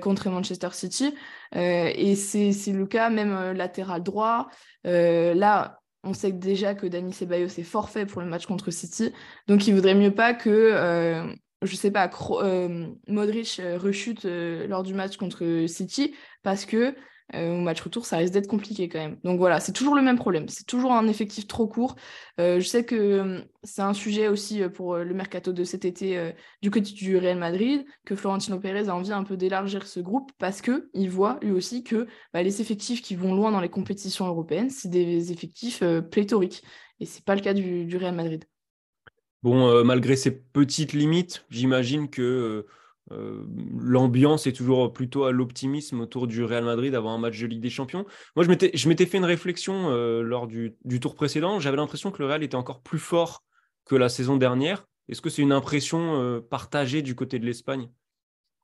contre Manchester City. et c'est le cas même latéral droit. là, on sait déjà que Dani Ceballos est forfait pour le match contre City. Donc, il vaudrait mieux pas que, euh, je sais pas, euh, Modric euh, rechute lors du match contre City parce que euh, au match retour, ça risque d'être compliqué quand même. Donc voilà, c'est toujours le même problème. C'est toujours un effectif trop court. Euh, je sais que euh, c'est un sujet aussi pour le mercato de cet été du côté du Real Madrid, que Florentino Pérez a envie un peu d'élargir ce groupe parce qu'il voit lui aussi que bah, les effectifs qui vont loin dans les compétitions européennes, c'est des effectifs pléthoriques. Et c'est pas le cas du, du Real Madrid. Bon, malgré ces petites limites, j'imagine que euh, l'ambiance est toujours plutôt à l'optimisme autour du Real Madrid avant un match de Ligue des Champions. Moi, je m'étais fait une réflexion euh, lors du, tour précédent. J'avais l'impression que le Real était encore plus fort que la saison dernière. Est-ce que c'est une impression euh, partagée du côté de l'Espagne?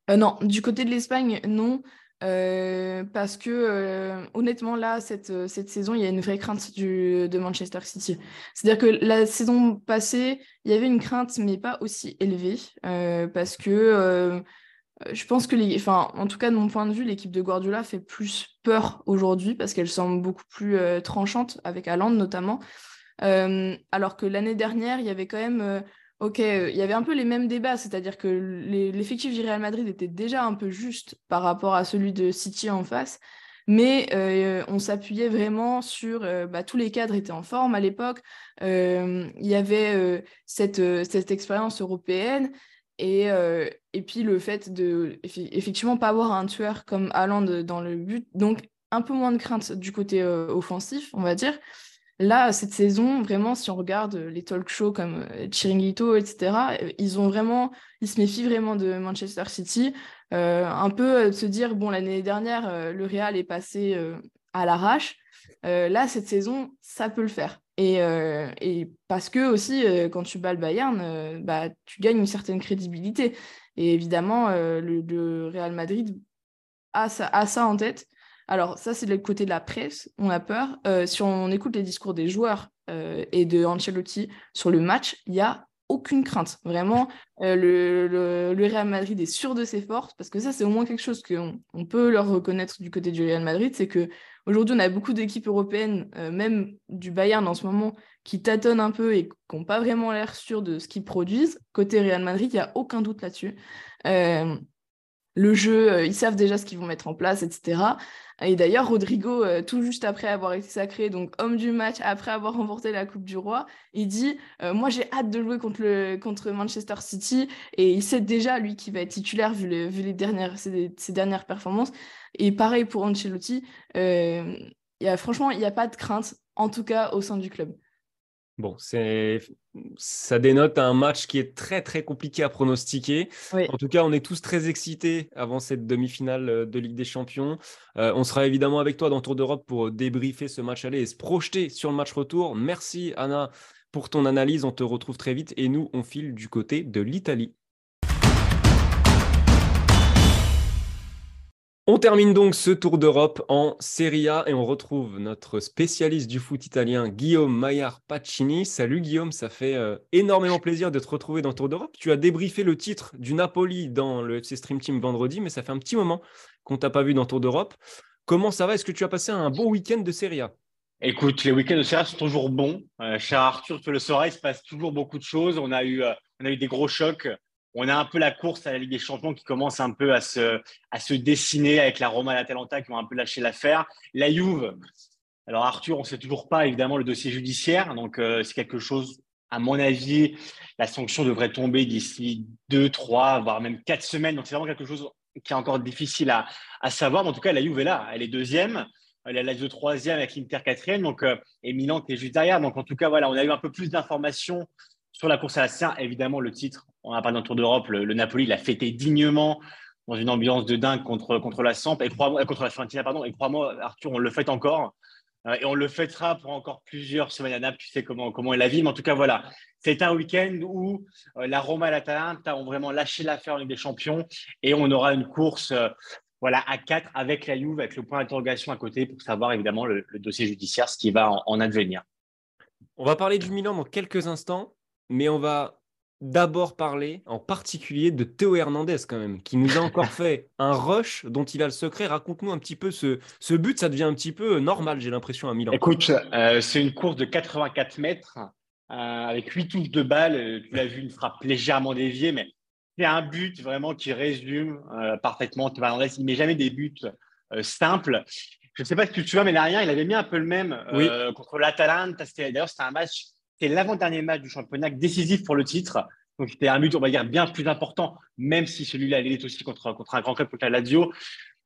Non, du côté de l'Espagne, non. Euh, parce que euh, honnêtement là cette, euh, cette saison il y a une vraie crainte du, de Manchester City. C'est à dire que la saison passée il y avait une crainte mais pas aussi élevée parce que je pense que enfin en tout cas de mon point de vue l'équipe de Guardiola fait plus peur aujourd'hui parce qu'elle semble beaucoup plus tranchante avec Haaland notamment. Alors que l'année dernière il y avait quand même Ok, euh, il y avait un peu les mêmes débats, c'est-à-dire que l'effectif du Real Madrid était déjà un peu juste par rapport à celui de City en face, mais euh, on s'appuyait vraiment sur euh, bah, tous les cadres étaient en forme à l'époque, il y avait cette, cette expérience européenne et, et puis le fait de effectivement pas avoir un tueur comme Haaland dans le but, donc un peu moins de crainte du côté offensif, on va dire. Là, cette saison, vraiment, si on regarde les talk shows comme euh, Chiringuito, etc., euh, ils ont vraiment, ils se méfient vraiment de Manchester City. Euh, un peu se dire, bon, l'année dernière, le Real est passé à l'arrache. là, cette saison, ça peut le faire. Et, parce que aussi, quand tu bats le Bayern, bah, tu gagnes une certaine crédibilité. Et évidemment, le, Real Madrid a ça en tête. Alors, ça, c'est le côté de la presse, on a peur. Euh, si on écoute les discours des joueurs euh, et de Ancelotti sur le match, il n'y a aucune crainte. Vraiment, euh, le, Real Madrid est sûr de ses forces, parce que ça, c'est au moins quelque chose qu'on on peut leur reconnaître du côté du Real Madrid, c'est que aujourd'hui, on a beaucoup d'équipes européennes, même du Bayern en ce moment, qui tâtonnent un peu et qui n'ont pas vraiment l'air sûrs de ce qu'ils produisent. Côté Real Madrid, il n'y a aucun doute là-dessus. Le jeu, ils savent déjà ce qu'ils vont mettre en place, etc. Et d'ailleurs, Rodrigo, euh, tout juste après avoir été sacré, donc homme du match, après avoir remporté la Coupe du Roi, il dit euh, Moi, j'ai hâte de jouer contre, le, contre Manchester City. Et il sait déjà, lui, qui va être titulaire vu, les dernières, ses, dernières performances. Et pareil pour Ancelotti. Euh, y a, franchement, il n'y a pas de crainte, en tout cas au sein du club. Bon, c'est ça dénote un match qui est très très compliqué à pronostiquer. En tout cas, on est tous très excités avant cette demi-finale euh, de Ligue des Champions. Euh, on sera évidemment avec toi dans Tour d'Europe pour débriefer ce match aller et se projeter sur le match retour. Merci Anna pour ton analyse. On te retrouve très vite et nous, on file du côté de l'Italie. On termine donc ce tour d'Europe en Serie A et on retrouve notre spécialiste du foot italien, Guillaume Maillard Pacini. Salut Guillaume, ça fait euh, énormément plaisir de te retrouver dans Tour d'Europe. Tu as débriefé le titre du Napoli dans le FC Stream Team vendredi, mais ça fait un petit moment qu'on t'a pas vu dans Tour d'Europe. Comment ça va? Est-ce que tu as passé un bon week-end de Serie A? Écoute, les week-ends de Serie A sont toujours bons. Euh, cher Arthur, tu le sauras, il se passe toujours beaucoup de choses. A eu, euh, on a eu des gros chocs on a un peu la course à la Ligue des Champions qui commence un peu à se, à se dessiner avec la Roma et l'Atalanta qui ont un peu lâché l'affaire. La Juve, alors Arthur, on ne sait toujours pas évidemment le dossier judiciaire, donc euh, c'est quelque chose, à mon avis, la sanction devrait tomber d'ici deux, trois, voire même quatre semaines. Donc c'est vraiment quelque chose qui est encore difficile à, savoir. Mais en tout cas, la Juve est là, elle est deuxième. Elle est la de troisième avec l'Inter quatrième, donc euh, et Milan qui est juste derrière. Donc en tout cas, voilà, on a eu un peu plus d'informations sur la course à la Seine. Évidemment, le titre on a parlé d'un Tour d'Europe, le, Napoli l'a fêté dignement dans une ambiance de dingue contre, contre la Samp et crois, contre la Fiorentina, pardon. Et crois-moi, Arthur, on le fait encore. et on le fêtera pour encore plusieurs semaines à Naples. Tu sais comment, comment est la vie. Mais en tout cas, voilà, c'est un week-end où la Roma et l'Atalanta ont vraiment lâché l'affaire en Ligue des Champions et on aura une course voilà, à 4 avec la Juve, avec le point d'interrogation à côté pour savoir évidemment le, dossier judiciaire, ce qui va en, advenir. On va parler du Milan dans quelques instants, mais on va d'abord parler en particulier de Théo Hernandez quand même, qui nous a encore fait un rush dont il a le secret. Raconte-nous un petit peu ce, ce but, ça devient un petit peu normal, j'ai l'impression, à Milan. Écoute, euh, c'est une course de 84 mètres euh, avec 8 touches de balle. Tu l'as vu, une frappe légèrement déviée, mais c'est un but vraiment qui résume euh, parfaitement Théo Hernandez. Il ne met jamais des buts simples. Je ne sais pas si tu te souviens, mais l'arrière, il avait mis un peu le même contre l'Atalanta. D'ailleurs, c'était un match c'est l'avant-dernier match du championnat décisif pour le titre. Donc, c'était un but, on va dire, bien plus important, même si celui-là, il est aussi contre, contre un grand club contre la Lazio.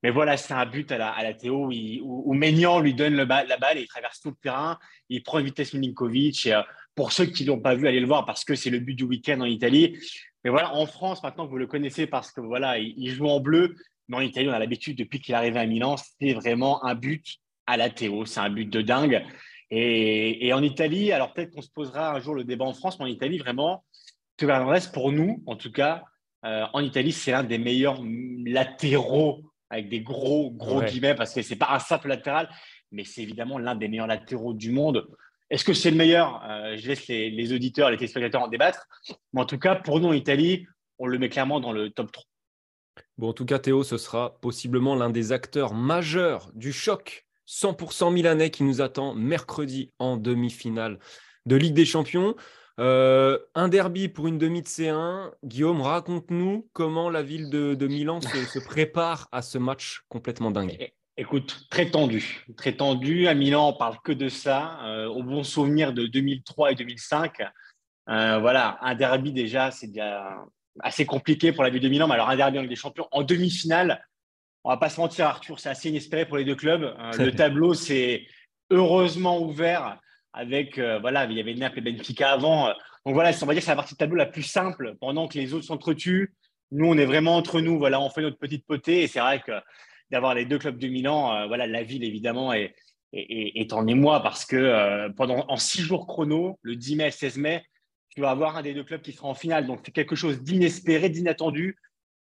Mais voilà, c'est un but à la, à la Théo où, Maignan lui donne la balle et il traverse tout le terrain. Il prend une vitesse Milinkovic. Et, euh, pour ceux qui ne l'ont pas vu, allez le voir parce que c'est le but du week-end en Italie. Mais voilà, en France, maintenant, vous le connaissez parce que voilà, il, joue en bleu. Mais en Italie, on a l'habitude, depuis qu'il est arrivé à Milan, c'est vraiment un but à la Théo. C'est un but de dingue. Et, en Italie, alors peut-être qu'on se posera un jour le débat en France, mais en Italie, vraiment, Hernandez, pour nous, en tout cas, euh, en Italie, c'est l'un des meilleurs latéraux, avec des gros, gros guillemets, parce que ce n'est pas un simple latéral, mais c'est évidemment l'un des meilleurs latéraux du monde. Est-ce que c'est le meilleur? Euh, Je laisse les, les, auditeurs, les téléspectateurs en débattre. Mais en tout cas, pour nous en Italie, on le met clairement dans le top 3. Bon, en tout cas, Théo, ce sera possiblement l'un des acteurs majeurs du choc 100% milanais qui nous attend mercredi en demi-finale de Ligue des Champions. Euh, un derby pour une demi de C1. Guillaume, raconte-nous comment la ville de, Milan se, prépare à ce match complètement dingue. Écoute, très tendu, très tendu. À Milan, on parle que de ça. Euh, au bon souvenir de 2003 et 2005. Euh, voilà, un derby déjà, c'est déjà assez compliqué pour la ville de Milan. Mais alors un derby avec des champions en demi-finale, on va pas se mentir, Arthur, c'est assez inespéré pour les deux clubs. Euh, le tableau s'est heureusement ouvert avec, euh, voilà, il y avait Naples et Benfica avant. Donc voilà, on va dire que c'est la partie de tableau la plus simple pendant que les autres s'entretuent. Nous, on est vraiment entre nous. Voilà, on fait notre petite potée. Et c'est vrai que d'avoir les deux clubs de Milan, euh, voilà, la ville évidemment est, est, en émoi parce que pendant en six jours chrono, le 10 mai et le 16 mai, tu vas avoir un des deux clubs qui sera en finale. Donc c'est quelque chose d'inespéré, d'inattendu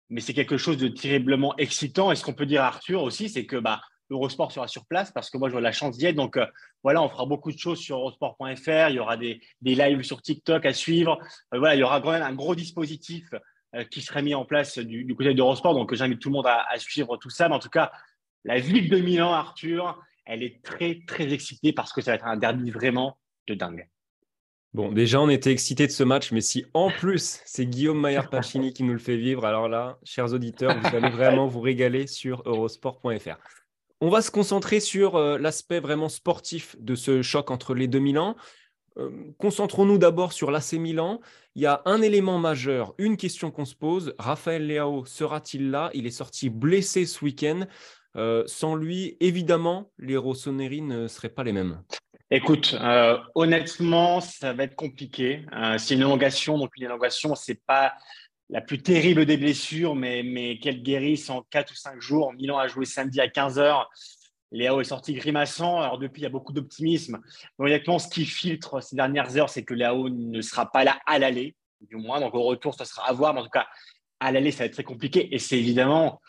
mais c'est quelque chose de terriblement excitant. Et ce qu'on peut dire à Arthur aussi, c'est que bah, Eurosport sera sur place parce que moi, j'aurai la chance d'y être. Donc euh, voilà, on fera beaucoup de choses sur eurosport.fr. Il y aura des, des, lives sur TikTok à suivre. Euh, voilà, il y aura quand même un gros dispositif euh, qui sera mis en place du, du côté d'Eurosport. Donc j'invite tout le monde à, à, suivre tout ça. Mais en tout cas, la ville de Milan, Arthur, elle est très, très excitée parce que ça va être un derby vraiment de dingue. Bon, déjà, on était excités de ce match, mais si en plus c'est Guillaume Maillard-Pachini qui nous le fait vivre, alors là, chers auditeurs, vous allez vraiment vous régaler sur eurosport.fr. On va se concentrer sur euh, l'aspect vraiment sportif de ce choc entre les deux Milan. Euh, concentrons-nous d'abord sur l'AC Milan. Il y a un élément majeur, une question qu'on se pose. Raphaël Leao sera-t-il là? Il est sorti blessé ce week-end. Euh, sans lui, évidemment, les Rossoneri ne seraient pas les mêmes. Écoute, euh, honnêtement, ça va être compliqué. Euh, c'est une élongation, donc une élongation, c'est pas la plus terrible des blessures, mais, qu'elle guérisse en 4 ou 5 jours. Milan a joué samedi à 15h. Léo est sorti grimaçant. Alors depuis, il y a beaucoup d'optimisme. Honnêtement, ce qui filtre ces dernières heures, c'est que Léo ne sera pas là à l'aller, du moins. Donc au retour, ça sera à voir. Mais en tout cas, à l'aller, ça va être très compliqué. Et c'est évidemment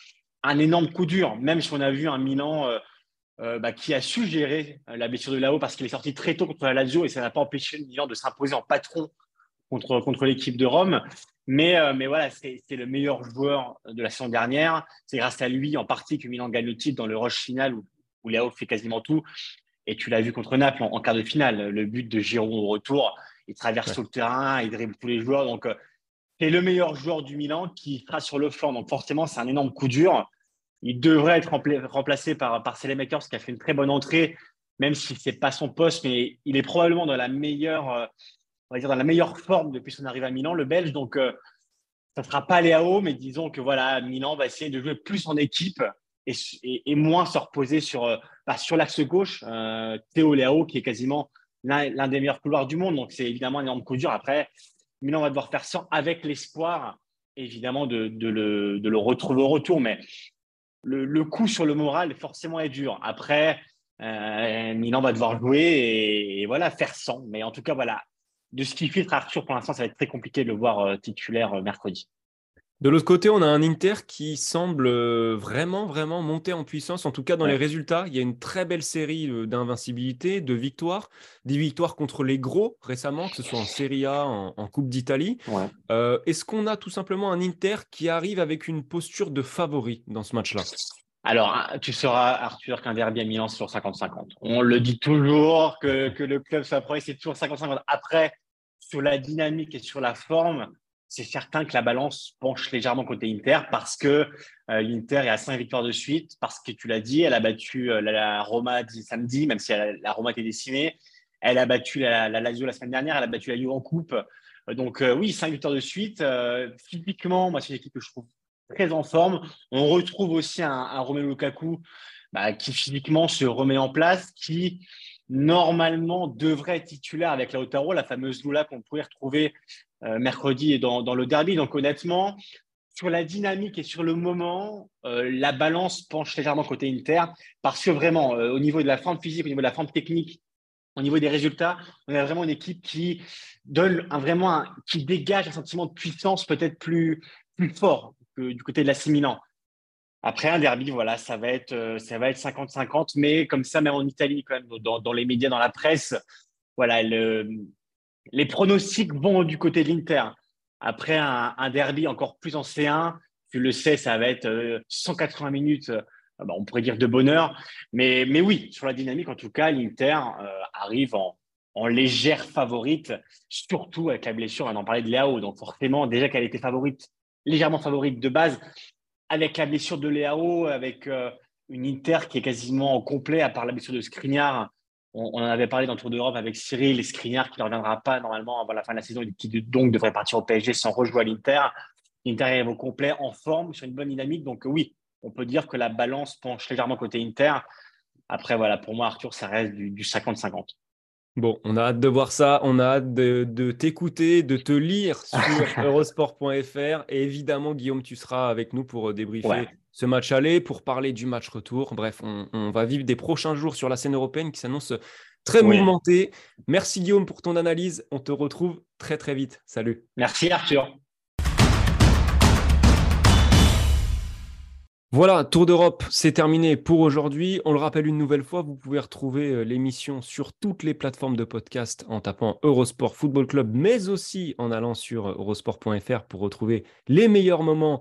un énorme coup dur, même si on a vu un Milan euh, euh, bah, qui a su gérer euh, la blessure de Lao parce qu'il est sorti très tôt contre la Lazio et ça n'a pas empêché le Milan de s'imposer en patron contre, contre l'équipe de Rome. Mais, euh, mais voilà, c'est le meilleur joueur de la saison dernière. C'est grâce à lui en partie que Milan gagne le titre dans le rush final où, où Léo fait quasiment tout. Et tu l'as vu contre Naples en, quart de finale. Le but de Giroud au retour, il traverse tout le terrain, il dribble tous les joueurs. Donc, c'est le meilleur joueur du Milan qui sera sur le flanc. Donc, forcément, c'est un énorme coup dur. Il devrait être remplacé par, par qui a fait une très bonne entrée, même si ce n'est pas son poste, mais il est probablement dans la meilleure, euh, dans la meilleure forme depuis son arrivée à Milan, le Belge. Donc, euh, ça ne sera pas Léao, mais disons que voilà, Milan va essayer de jouer plus en équipe et, moins se reposer sur, euh, bah, l'axe gauche. Théo Léao, qui est quasiment l'un des meilleurs couloirs du monde. Donc, c'est évidemment un énorme coup dur. Après, Milan va devoir faire ça avec l'espoir, évidemment, de, de, le, de, le, retrouver au retour. Mais le, coup sur le moral, forcément, est dur. Après, Milan va devoir jouer et, voilà, faire sans. Mais en tout cas, voilà, de ce qui filtre Arthur, pour l'instant, ça va être très compliqué de le voir titulaire mercredi. De l'autre côté, on a un Inter qui semble euh, vraiment, vraiment monter en puissance. En tout cas, dans les résultats, il y a une très belle série euh, d'invincibilité, de victoires, des victoires contre les gros récemment, que ce soit en Serie A, en, Coupe d'Italie. Euh, est-ce qu'on a tout simplement un Inter qui arrive avec une posture de favori dans ce match-là? Alors, hein, tu sauras, Arthur, qu'un derby à Milan, c'est sur 50-50. On le dit toujours, que, que le club soit premier, c'est toujours 50-50. Après, sur la dynamique et sur la forme, c'est certain que la balance penche légèrement côté Inter parce que euh, l'Inter est à 5 victoires de suite, parce que tu l'as dit, elle a battu euh, la, Roma samedi, même si la Roma était décimée. Elle a battu la, Lazio la semaine dernière, elle a battu la Juve en coupe. Euh, donc oui, 5 victoires de suite. typiquement, moi, c'est une équipe que je trouve très en forme. On retrouve aussi un, un Romelu Lukaku bah, qui physiquement se remet en place, qui normalement devrait être titulaire avec la Lautaro, la fameuse Lula qu'on pourrait retrouver euh, mercredi et dans, le derby. Donc honnêtement, sur la dynamique et sur le moment, euh, la balance penche légèrement côté Inter parce que vraiment, euh, au niveau de la forme physique, au niveau de la forme technique, au niveau des résultats, on a vraiment une équipe qui donne un, vraiment qui dégage un sentiment de puissance peut-être plus, plus fort que du côté de l'assimilant. Après un derby, voilà, ça va être ça va être 50-50, mais comme ça, même en Italie, quand même, dans, dans les médias, dans la presse, voilà, le, les pronostics vont du côté de l'Inter. Après un, derby encore plus en C1, tu le sais, ça va être 180 euh, minutes, euh, bah, on pourrait dire de bonheur. Mais, oui, sur la dynamique, en tout cas, l'Inter euh, arrive en, légère favorite, surtout avec la blessure, on en parlait de Léao. Donc forcément, déjà qu'elle était favorite, légèrement favorite de base, avec la blessure de Léao, avec une Inter qui est quasiment au complet, à part la blessure de Skriniar, on, en avait parlé dans le Tour d'Europe avec Cyril et Skriniar qui ne reviendra pas normalement avant la fin de la saison et qui donc devrait partir au PSG sans rejouer à l'Inter. L'Inter est au complet, en forme, sur une bonne dynamique. Donc oui, on peut dire que la balance penche légèrement côté Inter. Après, voilà, pour moi, Arthur, ça reste du 50-50. Bon, on a hâte de voir ça, on a hâte de, t'écouter, de te lire sur eurosport.fr. Et évidemment, Guillaume, tu seras avec nous pour débriefer ce match aller, pour parler du match retour. Bref, on, va vivre des prochains jours sur la scène européenne qui s'annonce très mouvementée. Merci Guillaume pour ton analyse. On te retrouve très très vite. Salut. Merci Arthur. Voilà, Tour d'Europe, c'est terminé pour aujourd'hui. On le rappelle une nouvelle fois, vous pouvez retrouver euh, l'émission sur toutes les plateformes de podcast en tapant Eurosport Football Club, mais aussi en allant sur eurosport.fr pour retrouver les meilleurs moments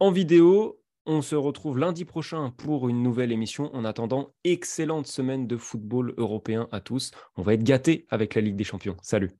en vidéo. On se retrouve lundi prochain pour une nouvelle émission. En attendant, excellente semaine de football européen à tous. On va être gâtés avec la Ligue des Champions. Salut